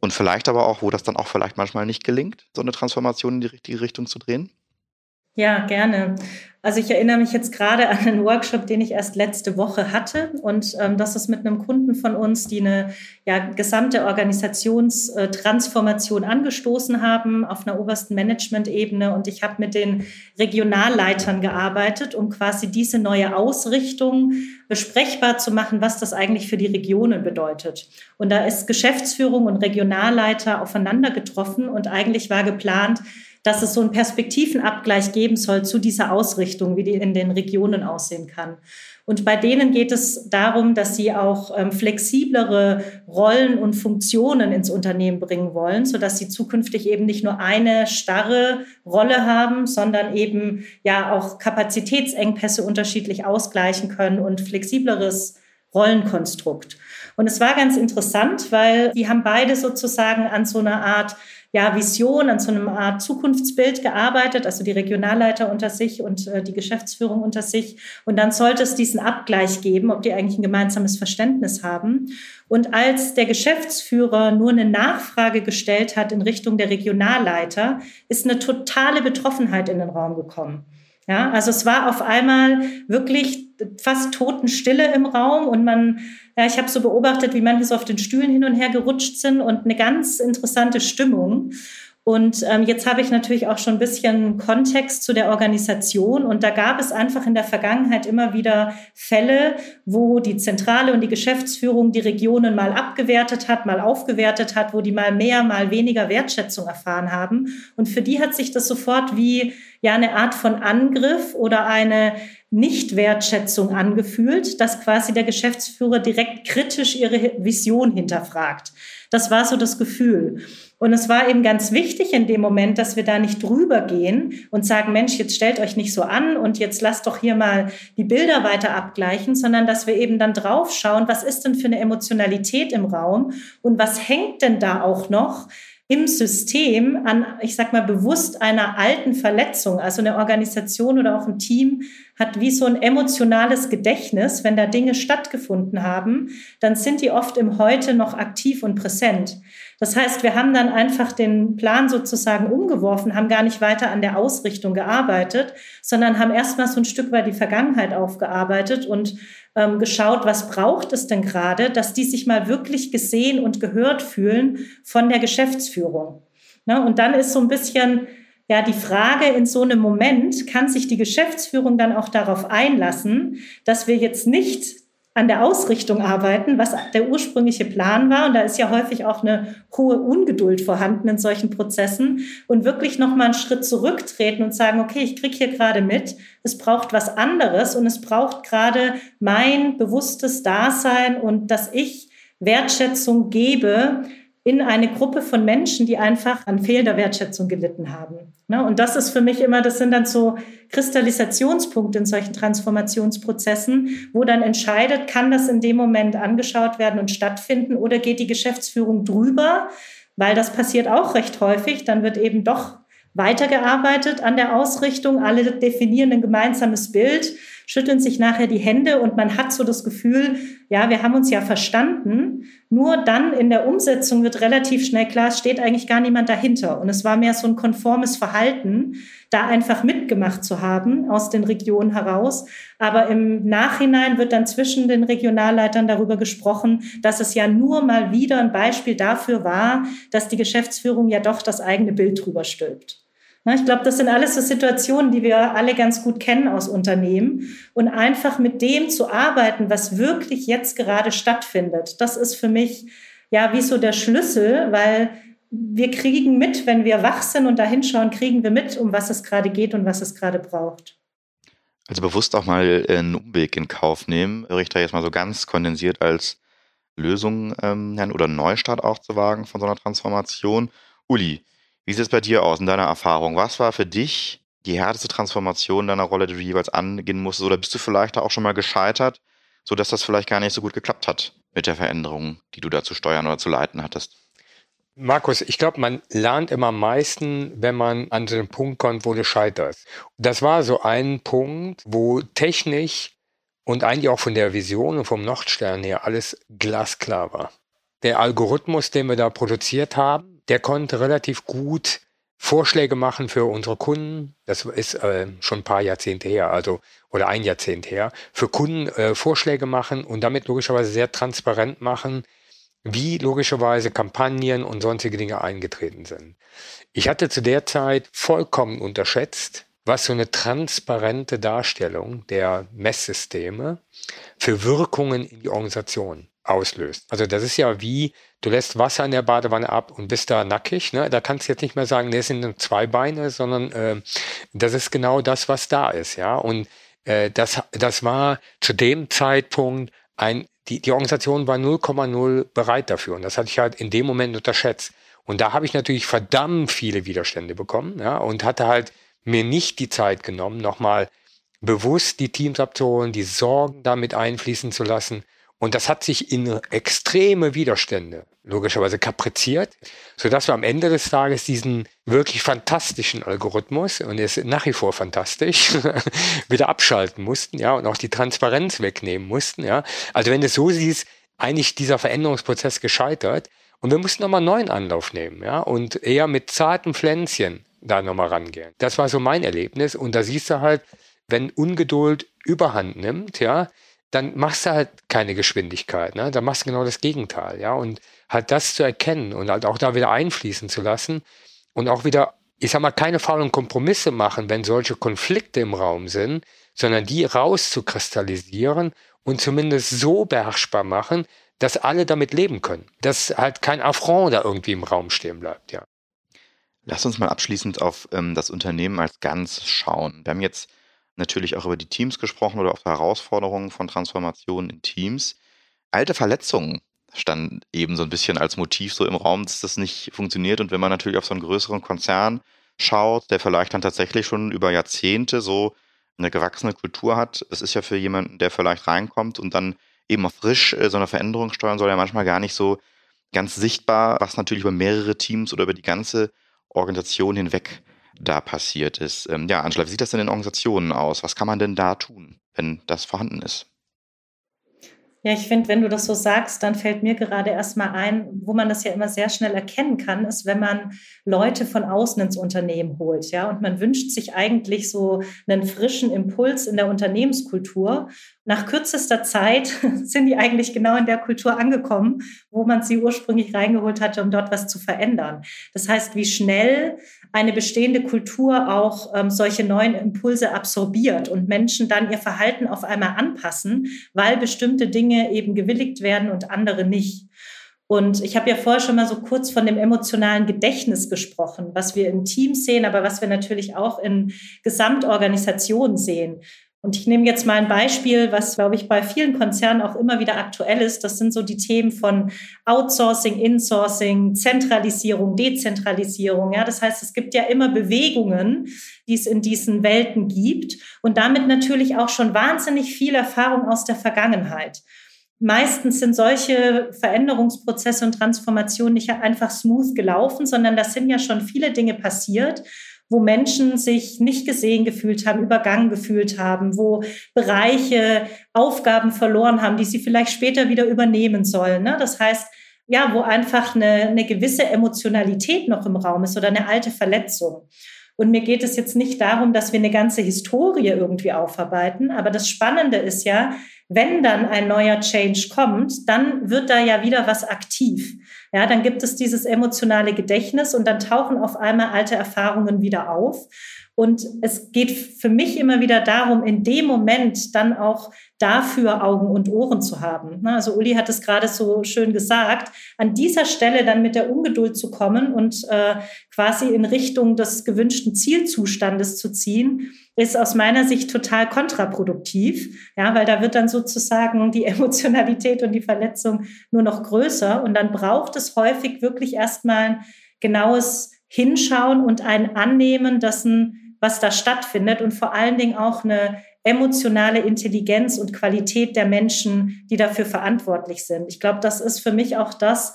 Und vielleicht aber auch, wo das dann auch vielleicht manchmal nicht gelingt, so eine Transformation in die richtige Richtung zu drehen? Ja, gerne. Also ich erinnere mich jetzt gerade an einen Workshop, den ich erst letzte Woche hatte. Und ähm, das ist mit einem Kunden von uns, die eine ja, gesamte Organisationstransformation angestoßen haben auf einer obersten Management-Ebene. Und ich habe mit den Regionalleitern gearbeitet, um quasi diese neue Ausrichtung besprechbar zu machen, was das eigentlich für die Regionen bedeutet. Und da ist Geschäftsführung und Regionalleiter aufeinander getroffen und eigentlich war geplant, dass es so einen Perspektivenabgleich geben soll zu dieser Ausrichtung, wie die in den Regionen aussehen kann. Und bei denen geht es darum, dass sie auch ähm, flexiblere Rollen und Funktionen ins Unternehmen bringen wollen, sodass sie zukünftig eben nicht nur eine starre Rolle haben, sondern eben ja auch Kapazitätsengpässe unterschiedlich ausgleichen können und flexibleres Rollenkonstrukt. Und es war ganz interessant, weil die haben beide sozusagen an so einer Art ja, Vision, an so einer Art Zukunftsbild gearbeitet, also die Regionalleiter unter sich und äh, die Geschäftsführung unter sich. Und dann sollte es diesen Abgleich geben, ob die eigentlich ein gemeinsames Verständnis haben. Und als der Geschäftsführer nur eine Nachfrage gestellt hat in Richtung der Regionalleiter, ist eine totale Betroffenheit in den Raum gekommen. Ja, also es war auf einmal wirklich fast Totenstille im Raum und man ja, ich habe so beobachtet, wie manche so auf den Stühlen hin und her gerutscht sind und eine ganz interessante Stimmung. Und ähm, jetzt habe ich natürlich auch schon ein bisschen Kontext zu der Organisation. Und da gab es einfach in der Vergangenheit immer wieder Fälle, wo die Zentrale und die Geschäftsführung die Regionen mal abgewertet hat, mal aufgewertet hat, wo die mal mehr, mal weniger Wertschätzung erfahren haben. Und für die hat sich das sofort wie ja eine Art von Angriff oder eine Nichtwertschätzung angefühlt, dass quasi der Geschäftsführer direkt kritisch ihre Vision hinterfragt. Das war so das Gefühl. Und es war eben ganz wichtig in dem Moment, dass wir da nicht drüber gehen und sagen, Mensch, jetzt stellt euch nicht so an und jetzt lasst doch hier mal die Bilder weiter abgleichen, sondern dass wir eben dann drauf schauen, was ist denn für eine Emotionalität im Raum und was hängt denn da auch noch im System an, ich sag mal, bewusst einer alten Verletzung. Also eine Organisation oder auch ein Team hat wie so ein emotionales Gedächtnis. Wenn da Dinge stattgefunden haben, dann sind die oft im Heute noch aktiv und präsent. Das heißt, wir haben dann einfach den Plan sozusagen umgeworfen, haben gar nicht weiter an der Ausrichtung gearbeitet, sondern haben erstmal so ein Stück weit die Vergangenheit aufgearbeitet und ähm, geschaut, was braucht es denn gerade, dass die sich mal wirklich gesehen und gehört fühlen von der Geschäftsführung. Ne? Und dann ist so ein bisschen ja die Frage in so einem Moment, kann sich die Geschäftsführung dann auch darauf einlassen, dass wir jetzt nicht an der Ausrichtung arbeiten, was der ursprüngliche Plan war. Und da ist ja häufig auch eine hohe Ungeduld vorhanden in solchen Prozessen und wirklich nochmal einen Schritt zurücktreten und sagen, okay, ich kriege hier gerade mit, es braucht was anderes und es braucht gerade mein bewusstes Dasein und dass ich Wertschätzung gebe, in eine Gruppe von Menschen, die einfach an fehlender Wertschätzung gelitten haben. Ne? Und das ist für mich immer, das sind dann so Kristallisationspunkte in solchen Transformationsprozessen, wo dann entscheidet, kann das in dem Moment angeschaut werden und stattfinden oder geht die Geschäftsführung drüber, weil das passiert auch recht häufig. Dann wird eben doch weitergearbeitet an der Ausrichtung. Alle definieren ein gemeinsames Bild, schütteln sich nachher die Hände und man hat so das Gefühl, ja, wir haben uns ja verstanden. Nur dann in der Umsetzung wird relativ schnell klar, es steht eigentlich gar niemand dahinter. Und es war mehr so ein konformes Verhalten, da einfach mitgemacht zu haben aus den Regionen heraus. Aber im Nachhinein wird dann zwischen den Regionalleitern darüber gesprochen, dass es ja nur mal wieder ein Beispiel dafür war, dass die Geschäftsführung ja doch das eigene Bild drüber stülpt. Ich glaube, das sind alles so Situationen, die wir alle ganz gut kennen aus Unternehmen. Und einfach mit dem zu arbeiten, was wirklich jetzt gerade stattfindet, das ist für mich ja wie so der Schlüssel, weil wir kriegen mit, wenn wir wach sind und da hinschauen, kriegen wir mit, um was es gerade geht und was es gerade braucht. Also bewusst auch mal einen Umweg in Kauf nehmen, Richter jetzt mal so ganz kondensiert als Lösung ähm, oder Neustart auch zu wagen von so einer Transformation. Uli, wie sieht es bei dir aus in deiner Erfahrung? Was war für dich die härteste Transformation deiner Rolle, die du jeweils angehen musstest? Oder bist du vielleicht auch schon mal gescheitert, sodass das vielleicht gar nicht so gut geklappt hat mit der Veränderung, die du da zu steuern oder zu leiten hattest? Markus, ich glaube, man lernt immer am meisten, wenn man an so einen Punkt kommt, wo du scheiterst. Das war so ein Punkt, wo technisch und eigentlich auch von der Vision und vom Nordstern her alles glasklar war. Der Algorithmus, den wir da produziert haben, der konnte relativ gut Vorschläge machen für unsere Kunden. Das ist äh, schon ein paar Jahrzehnte her, also oder ein Jahrzehnt her. Für Kunden äh, Vorschläge machen und damit logischerweise sehr transparent machen, wie logischerweise Kampagnen und sonstige Dinge eingetreten sind. Ich hatte zu der Zeit vollkommen unterschätzt, was so eine transparente Darstellung der Messsysteme für Wirkungen in die Organisation auslöst. Also das ist ja wie, du lässt Wasser in der Badewanne ab und bist da nackig. Ne? Da kannst du jetzt nicht mehr sagen, das sind nur zwei Beine, sondern äh, das ist genau das, was da ist. Ja, und äh, das, das war zu dem Zeitpunkt ein, die, die Organisation war 0,0 bereit dafür. Und das hatte ich halt in dem Moment unterschätzt. Und da habe ich natürlich verdammt viele Widerstände bekommen, ja, und hatte halt mir nicht die Zeit genommen, nochmal bewusst die Teams abzuholen, die Sorgen damit einfließen zu lassen und das hat sich in extreme Widerstände logischerweise kapriziert, sodass wir am Ende des Tages diesen wirklich fantastischen Algorithmus, und er ist nach wie vor fantastisch, wieder abschalten mussten, ja, und auch die Transparenz wegnehmen mussten, ja. Also wenn du es so siehst, eigentlich dieser Veränderungsprozess gescheitert und wir mussten nochmal einen neuen Anlauf nehmen, ja, und eher mit zarten Pflänzchen da nochmal rangehen. Das war so mein Erlebnis und da siehst du halt, wenn Ungeduld überhand nimmt, ja, dann machst du halt keine Geschwindigkeit, ne? Dann machst du genau das Gegenteil, ja. Und halt das zu erkennen und halt auch da wieder einfließen zu lassen und auch wieder, ich sag mal, keine faulen Kompromisse machen, wenn solche Konflikte im Raum sind, sondern die rauszukristallisieren und zumindest so beherrschbar machen, dass alle damit leben können. Dass halt kein Affront da irgendwie im Raum stehen bleibt, ja. Lass uns mal abschließend auf ähm, das Unternehmen als ganz schauen. Wir haben jetzt natürlich auch über die Teams gesprochen oder auf Herausforderungen von Transformationen in Teams. Alte Verletzungen stand eben so ein bisschen als Motiv so im Raum, dass das nicht funktioniert. Und wenn man natürlich auf so einen größeren Konzern schaut, der vielleicht dann tatsächlich schon über Jahrzehnte so eine gewachsene Kultur hat, es ist ja für jemanden, der vielleicht reinkommt und dann eben auch frisch äh, so eine Veränderung steuern soll, ja manchmal gar nicht so ganz sichtbar, was natürlich über mehrere Teams oder über die ganze Organisation hinweg da passiert ist. Ähm, ja, Angela, wie sieht das denn in Organisationen aus? Was kann man denn da tun, wenn das vorhanden ist? Ja, ich finde, wenn du das so sagst, dann fällt mir gerade erstmal ein, wo man das ja immer sehr schnell erkennen kann, ist, wenn man Leute von außen ins Unternehmen holt, ja, und man wünscht sich eigentlich so einen frischen Impuls in der Unternehmenskultur. Nach kürzester Zeit sind die eigentlich genau in der Kultur angekommen, wo man sie ursprünglich reingeholt hatte, um dort was zu verändern. Das heißt, wie schnell eine bestehende Kultur auch ähm, solche neuen Impulse absorbiert und Menschen dann ihr Verhalten auf einmal anpassen, weil bestimmte Dinge eben gewilligt werden und andere nicht. Und ich habe ja vorher schon mal so kurz von dem emotionalen Gedächtnis gesprochen, was wir in Teams sehen, aber was wir natürlich auch in Gesamtorganisationen sehen. Und ich nehme jetzt mal ein Beispiel, was, glaube ich, bei vielen Konzernen auch immer wieder aktuell ist. Das sind so die Themen von Outsourcing, Insourcing, Zentralisierung, Dezentralisierung. Ja, das heißt, es gibt ja immer Bewegungen, die es in diesen Welten gibt und damit natürlich auch schon wahnsinnig viel Erfahrung aus der Vergangenheit. Meistens sind solche Veränderungsprozesse und Transformationen nicht einfach smooth gelaufen, sondern da sind ja schon viele Dinge passiert wo Menschen sich nicht gesehen gefühlt haben, übergangen gefühlt haben, wo Bereiche Aufgaben verloren haben, die sie vielleicht später wieder übernehmen sollen. Ne? Das heißt, ja, wo einfach eine, eine gewisse Emotionalität noch im Raum ist oder eine alte Verletzung. Und mir geht es jetzt nicht darum, dass wir eine ganze Historie irgendwie aufarbeiten, aber das Spannende ist ja, wenn dann ein neuer Change kommt, dann wird da ja wieder was aktiv. Ja, dann gibt es dieses emotionale Gedächtnis und dann tauchen auf einmal alte Erfahrungen wieder auf. Und es geht für mich immer wieder darum, in dem Moment dann auch dafür Augen und Ohren zu haben. Also Uli hat es gerade so schön gesagt, an dieser Stelle dann mit der Ungeduld zu kommen und äh, quasi in Richtung des gewünschten Zielzustandes zu ziehen, ist aus meiner Sicht total kontraproduktiv, ja, weil da wird dann sozusagen die Emotionalität und die Verletzung nur noch größer und dann braucht es häufig wirklich erstmal genaues Hinschauen und ein Annehmen dessen, was da stattfindet und vor allen Dingen auch eine emotionale Intelligenz und Qualität der Menschen, die dafür verantwortlich sind. Ich glaube, das ist für mich auch das,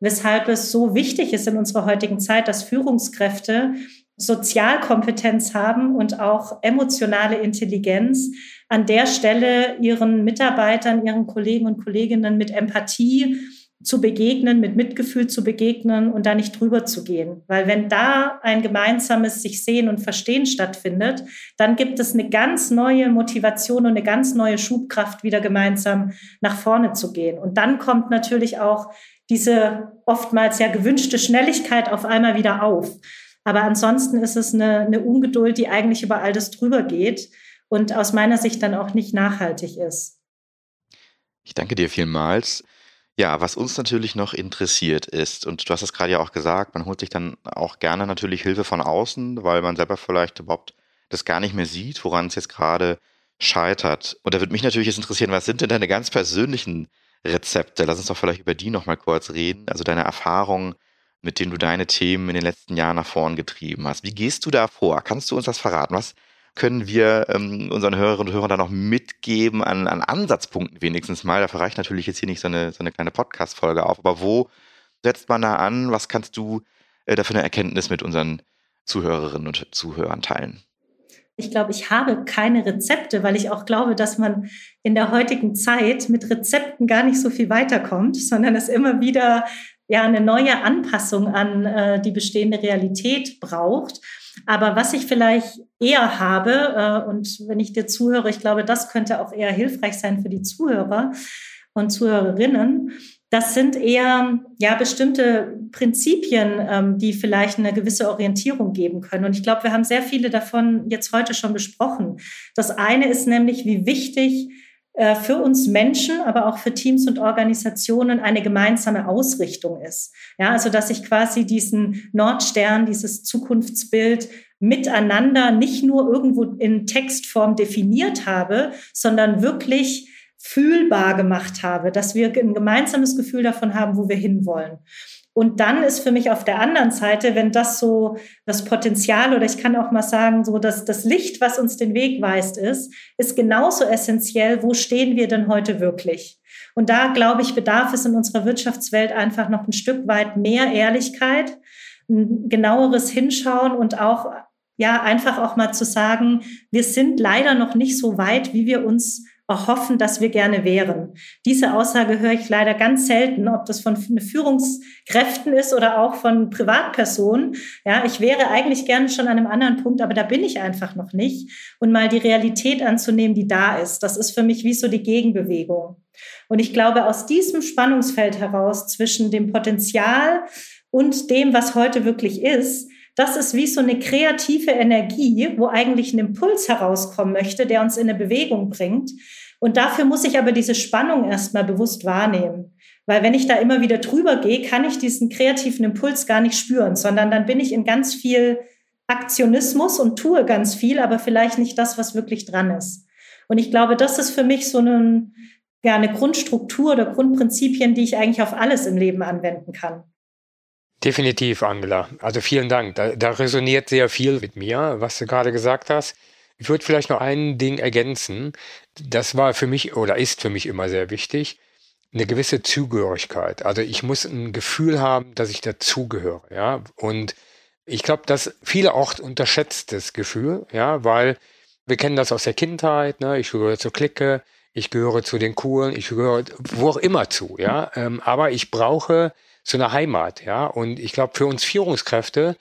weshalb es so wichtig ist in unserer heutigen Zeit, dass Führungskräfte Sozialkompetenz haben und auch emotionale Intelligenz, an der Stelle ihren Mitarbeitern, ihren Kollegen und Kolleginnen mit Empathie zu begegnen, mit Mitgefühl zu begegnen und da nicht drüber zu gehen. Weil wenn da ein gemeinsames sich sehen und verstehen stattfindet, dann gibt es eine ganz neue Motivation und eine ganz neue Schubkraft, wieder gemeinsam nach vorne zu gehen. Und dann kommt natürlich auch diese oftmals ja gewünschte Schnelligkeit auf einmal wieder auf. Aber ansonsten ist es eine, eine Ungeduld, die eigentlich über all das drüber geht und aus meiner Sicht dann auch nicht nachhaltig ist. Ich danke dir vielmals. Ja, was uns natürlich noch interessiert ist, und du hast es gerade ja auch gesagt, man holt sich dann auch gerne natürlich Hilfe von außen, weil man selber vielleicht überhaupt das gar nicht mehr sieht, woran es jetzt gerade scheitert. Und da würde mich natürlich jetzt interessieren, was sind denn deine ganz persönlichen Rezepte? Lass uns doch vielleicht über die nochmal kurz reden. Also deine Erfahrungen, mit denen du deine Themen in den letzten Jahren nach vorn getrieben hast. Wie gehst du da vor? Kannst du uns das verraten? Was können wir ähm, unseren Hörerinnen und Hörern da noch mitgeben an, an Ansatzpunkten wenigstens mal? Dafür reicht natürlich jetzt hier nicht so eine, so eine kleine Podcast-Folge auf, aber wo setzt man da an? Was kannst du äh, dafür eine Erkenntnis mit unseren Zuhörerinnen und Zuhörern teilen? Ich glaube, ich habe keine Rezepte, weil ich auch glaube, dass man in der heutigen Zeit mit Rezepten gar nicht so viel weiterkommt, sondern es immer wieder ja eine neue Anpassung an äh, die bestehende Realität braucht. Aber was ich vielleicht eher habe, äh, und wenn ich dir zuhöre, ich glaube, das könnte auch eher hilfreich sein für die Zuhörer und Zuhörerinnen, das sind eher ja bestimmte Prinzipien, ähm, die vielleicht eine gewisse Orientierung geben können. Und ich glaube, wir haben sehr viele davon jetzt heute schon besprochen. Das eine ist nämlich, wie wichtig für uns Menschen, aber auch für Teams und Organisationen eine gemeinsame Ausrichtung ist. Ja, also dass ich quasi diesen Nordstern, dieses Zukunftsbild miteinander nicht nur irgendwo in Textform definiert habe, sondern wirklich fühlbar gemacht habe, dass wir ein gemeinsames Gefühl davon haben, wo wir hinwollen. Und dann ist für mich auf der anderen Seite, wenn das so das Potenzial oder ich kann auch mal sagen, so dass das Licht, was uns den Weg weist, ist, ist genauso essentiell. Wo stehen wir denn heute wirklich? Und da glaube ich, bedarf es in unserer Wirtschaftswelt einfach noch ein Stück weit mehr Ehrlichkeit, ein genaueres Hinschauen und auch ja, einfach auch mal zu sagen, wir sind leider noch nicht so weit, wie wir uns erhoffen, dass wir gerne wären. Diese Aussage höre ich leider ganz selten, ob das von Führungskräften ist oder auch von Privatpersonen. Ja, ich wäre eigentlich gerne schon an einem anderen Punkt, aber da bin ich einfach noch nicht. Und mal die Realität anzunehmen, die da ist, das ist für mich wie so die Gegenbewegung. Und ich glaube, aus diesem Spannungsfeld heraus zwischen dem Potenzial und dem, was heute wirklich ist, das ist wie so eine kreative Energie, wo eigentlich ein Impuls herauskommen möchte, der uns in eine Bewegung bringt. Und dafür muss ich aber diese Spannung erstmal bewusst wahrnehmen. Weil wenn ich da immer wieder drüber gehe, kann ich diesen kreativen Impuls gar nicht spüren, sondern dann bin ich in ganz viel Aktionismus und tue ganz viel, aber vielleicht nicht das, was wirklich dran ist. Und ich glaube, das ist für mich so eine, ja, eine Grundstruktur oder Grundprinzipien, die ich eigentlich auf alles im Leben anwenden kann. Definitiv, Angela. Also vielen Dank. Da, da resoniert sehr viel mit mir, was du gerade gesagt hast. Ich würde vielleicht noch ein Ding ergänzen. Das war für mich oder ist für mich immer sehr wichtig. Eine gewisse Zugehörigkeit. Also ich muss ein Gefühl haben, dass ich dazugehöre. Ja? Und Ich glaube, das vielerorts unterschätztes Gefühl, ja, weil wir kennen das aus der Kindheit, ne? ich gehöre zur Clique, ich gehöre zu den Coolen, ich gehöre wo auch immer zu, ja. Ähm, aber ich brauche so eine Heimat, ja. Und ich glaube, für uns Führungskräfte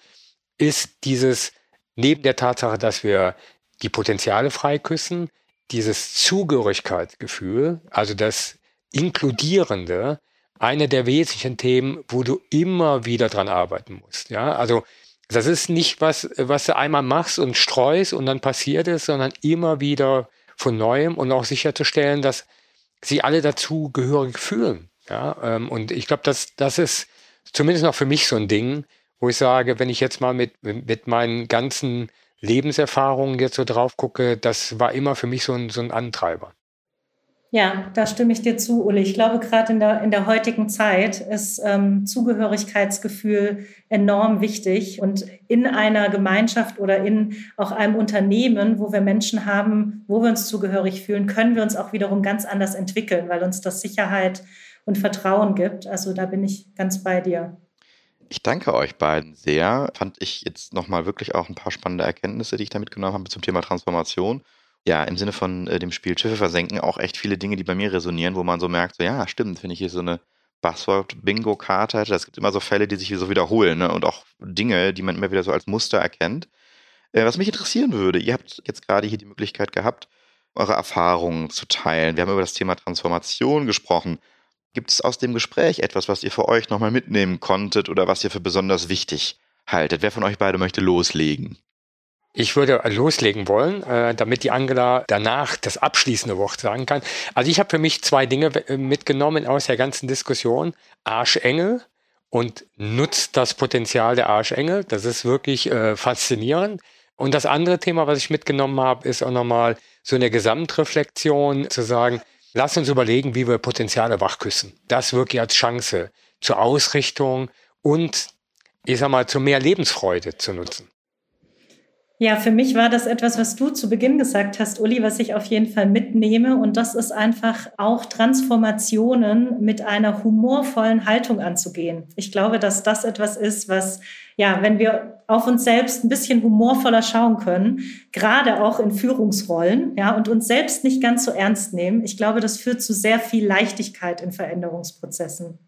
ist dieses, neben der Tatsache, dass wir die Potenziale freiküssen, dieses Zugehörigkeitsgefühl, also das Inkludierende, eine der wesentlichen Themen, wo du immer wieder dran arbeiten musst. Ja, also das ist nicht was, was du einmal machst und streust und dann passiert es, sondern immer wieder von neuem und auch sicherzustellen, dass sie alle dazu gehörig fühlen. Ja, ähm, und ich glaube, das, das ist zumindest noch für mich so ein Ding, wo ich sage, wenn ich jetzt mal mit, mit meinen ganzen Lebenserfahrungen jetzt so drauf gucke, das war immer für mich so ein, so ein Antreiber. Ja, da stimme ich dir zu, Uli. Ich glaube, gerade in der, in der heutigen Zeit ist ähm, Zugehörigkeitsgefühl enorm wichtig. Und in einer Gemeinschaft oder in auch einem Unternehmen, wo wir Menschen haben, wo wir uns zugehörig fühlen, können wir uns auch wiederum ganz anders entwickeln, weil uns das Sicherheit und Vertrauen gibt. Also da bin ich ganz bei dir. Ich danke euch beiden sehr. Fand ich jetzt nochmal wirklich auch ein paar spannende Erkenntnisse, die ich da mitgenommen habe zum Thema Transformation ja, im Sinne von äh, dem Spiel Schiffe versenken auch echt viele Dinge, die bei mir resonieren, wo man so merkt, so, ja, stimmt, wenn ich hier so eine Buzzword-Bingo-Karte es gibt immer so Fälle, die sich so wiederholen ne? und auch Dinge, die man immer wieder so als Muster erkennt. Äh, was mich interessieren würde, ihr habt jetzt gerade hier die Möglichkeit gehabt, eure Erfahrungen zu teilen. Wir haben über das Thema Transformation gesprochen. Gibt es aus dem Gespräch etwas, was ihr für euch nochmal mitnehmen konntet oder was ihr für besonders wichtig haltet? Wer von euch beide möchte loslegen? Ich würde loslegen wollen, äh, damit die Angela danach das abschließende Wort sagen kann. Also ich habe für mich zwei Dinge äh, mitgenommen aus der ganzen Diskussion. Arschengel und nutzt das Potenzial der Arschengel. Das ist wirklich äh, faszinierend. Und das andere Thema, was ich mitgenommen habe, ist auch nochmal so eine Gesamtreflexion zu sagen, lass uns überlegen, wie wir Potenziale wachküssen. Das wirklich als Chance zur Ausrichtung und, ich sag mal, zu mehr Lebensfreude zu nutzen. Ja, für mich war das etwas, was du zu Beginn gesagt hast, Uli, was ich auf jeden Fall mitnehme. Und das ist einfach auch Transformationen mit einer humorvollen Haltung anzugehen. Ich glaube, dass das etwas ist, was, ja, wenn wir auf uns selbst ein bisschen humorvoller schauen können, gerade auch in Führungsrollen, ja, und uns selbst nicht ganz so ernst nehmen, ich glaube, das führt zu sehr viel Leichtigkeit in Veränderungsprozessen.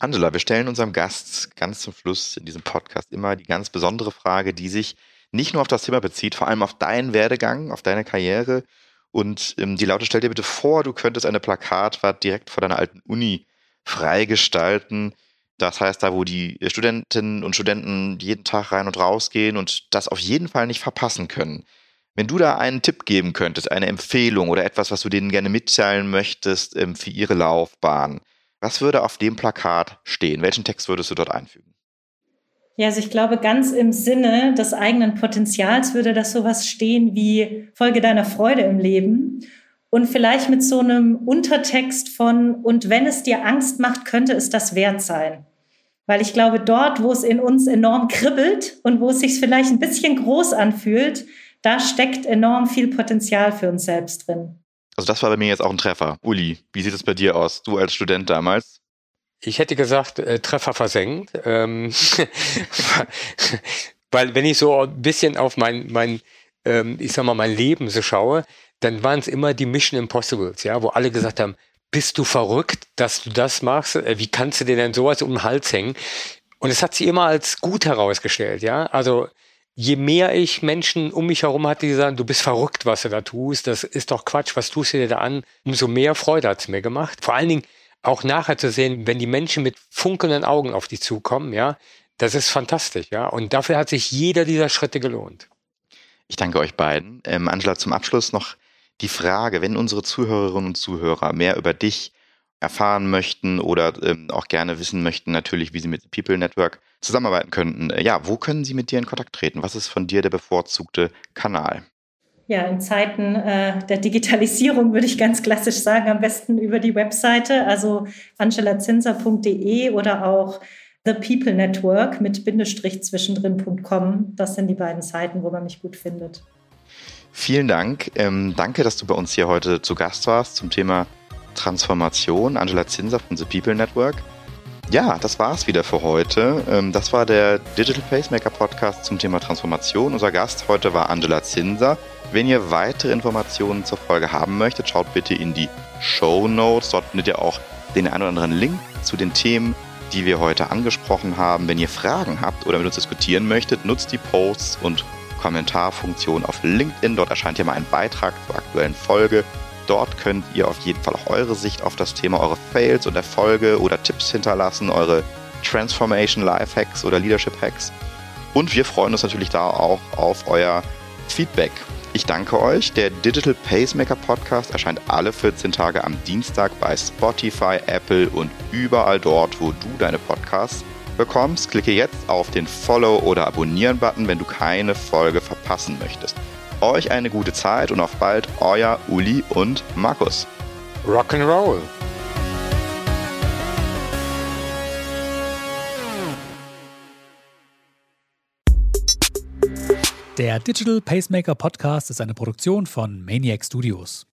Angela, wir stellen unserem Gast ganz zum Schluss in diesem Podcast immer die ganz besondere Frage, die sich nicht nur auf das Thema bezieht, vor allem auf deinen Werdegang, auf deine Karriere. Und ähm, die Laute, stell dir bitte vor, du könntest eine Plakatwand direkt vor deiner alten Uni freigestalten. Das heißt, da, wo die Studentinnen und Studenten jeden Tag rein und raus gehen und das auf jeden Fall nicht verpassen können. Wenn du da einen Tipp geben könntest, eine Empfehlung oder etwas, was du denen gerne mitteilen möchtest ähm, für ihre Laufbahn, was würde auf dem Plakat stehen? Welchen Text würdest du dort einfügen? Ja, also ich glaube, ganz im Sinne des eigenen Potenzials würde das sowas stehen wie Folge deiner Freude im Leben und vielleicht mit so einem Untertext von und wenn es dir Angst macht, könnte es das wert sein. Weil ich glaube, dort, wo es in uns enorm kribbelt und wo es sich vielleicht ein bisschen groß anfühlt, da steckt enorm viel Potenzial für uns selbst drin. Also das war bei mir jetzt auch ein Treffer. Uli, wie sieht es bei dir aus? Du als Student damals? Ich hätte gesagt, äh, Treffer versenkt. Ähm, weil wenn ich so ein bisschen auf mein, mein ähm, ich sag mal, mein Leben so schaue, dann waren es immer die Mission Impossibles, ja, wo alle gesagt haben, bist du verrückt, dass du das machst? Äh, wie kannst du dir denn sowas um den Hals hängen? Und es hat sich immer als gut herausgestellt, ja. Also je mehr ich Menschen um mich herum hatte, die sagen, du bist verrückt, was du da tust, das ist doch Quatsch, was tust du dir da an, umso mehr Freude hat es mir gemacht. Vor allen Dingen, auch nachher zu sehen, wenn die Menschen mit funkelnden Augen auf dich zukommen, ja, das ist fantastisch, ja. Und dafür hat sich jeder dieser Schritte gelohnt. Ich danke euch beiden. Ähm, Angela, zum Abschluss noch die Frage, wenn unsere Zuhörerinnen und Zuhörer mehr über dich erfahren möchten oder ähm, auch gerne wissen möchten, natürlich, wie sie mit People Network zusammenarbeiten könnten, äh, ja, wo können sie mit dir in Kontakt treten? Was ist von dir der bevorzugte Kanal? Ja, in Zeiten äh, der Digitalisierung würde ich ganz klassisch sagen, am besten über die Webseite, also angelazinser.de oder auch The People Network mit Bindestrich zwischendrin.com. Das sind die beiden Seiten, wo man mich gut findet. Vielen Dank. Ähm, danke, dass du bei uns hier heute zu Gast warst zum Thema Transformation. Angela Zinser von The People Network. Ja, das war's wieder für heute. Ähm, das war der Digital Pacemaker Podcast zum Thema Transformation. Unser Gast heute war Angela Zinser. Wenn ihr weitere Informationen zur Folge haben möchtet, schaut bitte in die Show Notes. Dort findet ihr auch den einen oder anderen Link zu den Themen, die wir heute angesprochen haben. Wenn ihr Fragen habt oder mit uns diskutieren möchtet, nutzt die Posts und Kommentarfunktion auf LinkedIn. Dort erscheint ja mal ein Beitrag zur aktuellen Folge. Dort könnt ihr auf jeden Fall auch eure Sicht auf das Thema, eure Fails und Erfolge oder Tipps hinterlassen, eure Transformation Life Hacks oder Leadership Hacks. Und wir freuen uns natürlich da auch auf euer Feedback. Ich danke euch. Der Digital Pacemaker Podcast erscheint alle 14 Tage am Dienstag bei Spotify, Apple und überall dort, wo du deine Podcasts bekommst. Klicke jetzt auf den Follow- oder Abonnieren-Button, wenn du keine Folge verpassen möchtest. Euch eine gute Zeit und auf bald, euer Uli und Markus. Rock'n'Roll. Der Digital Pacemaker Podcast ist eine Produktion von Maniac Studios.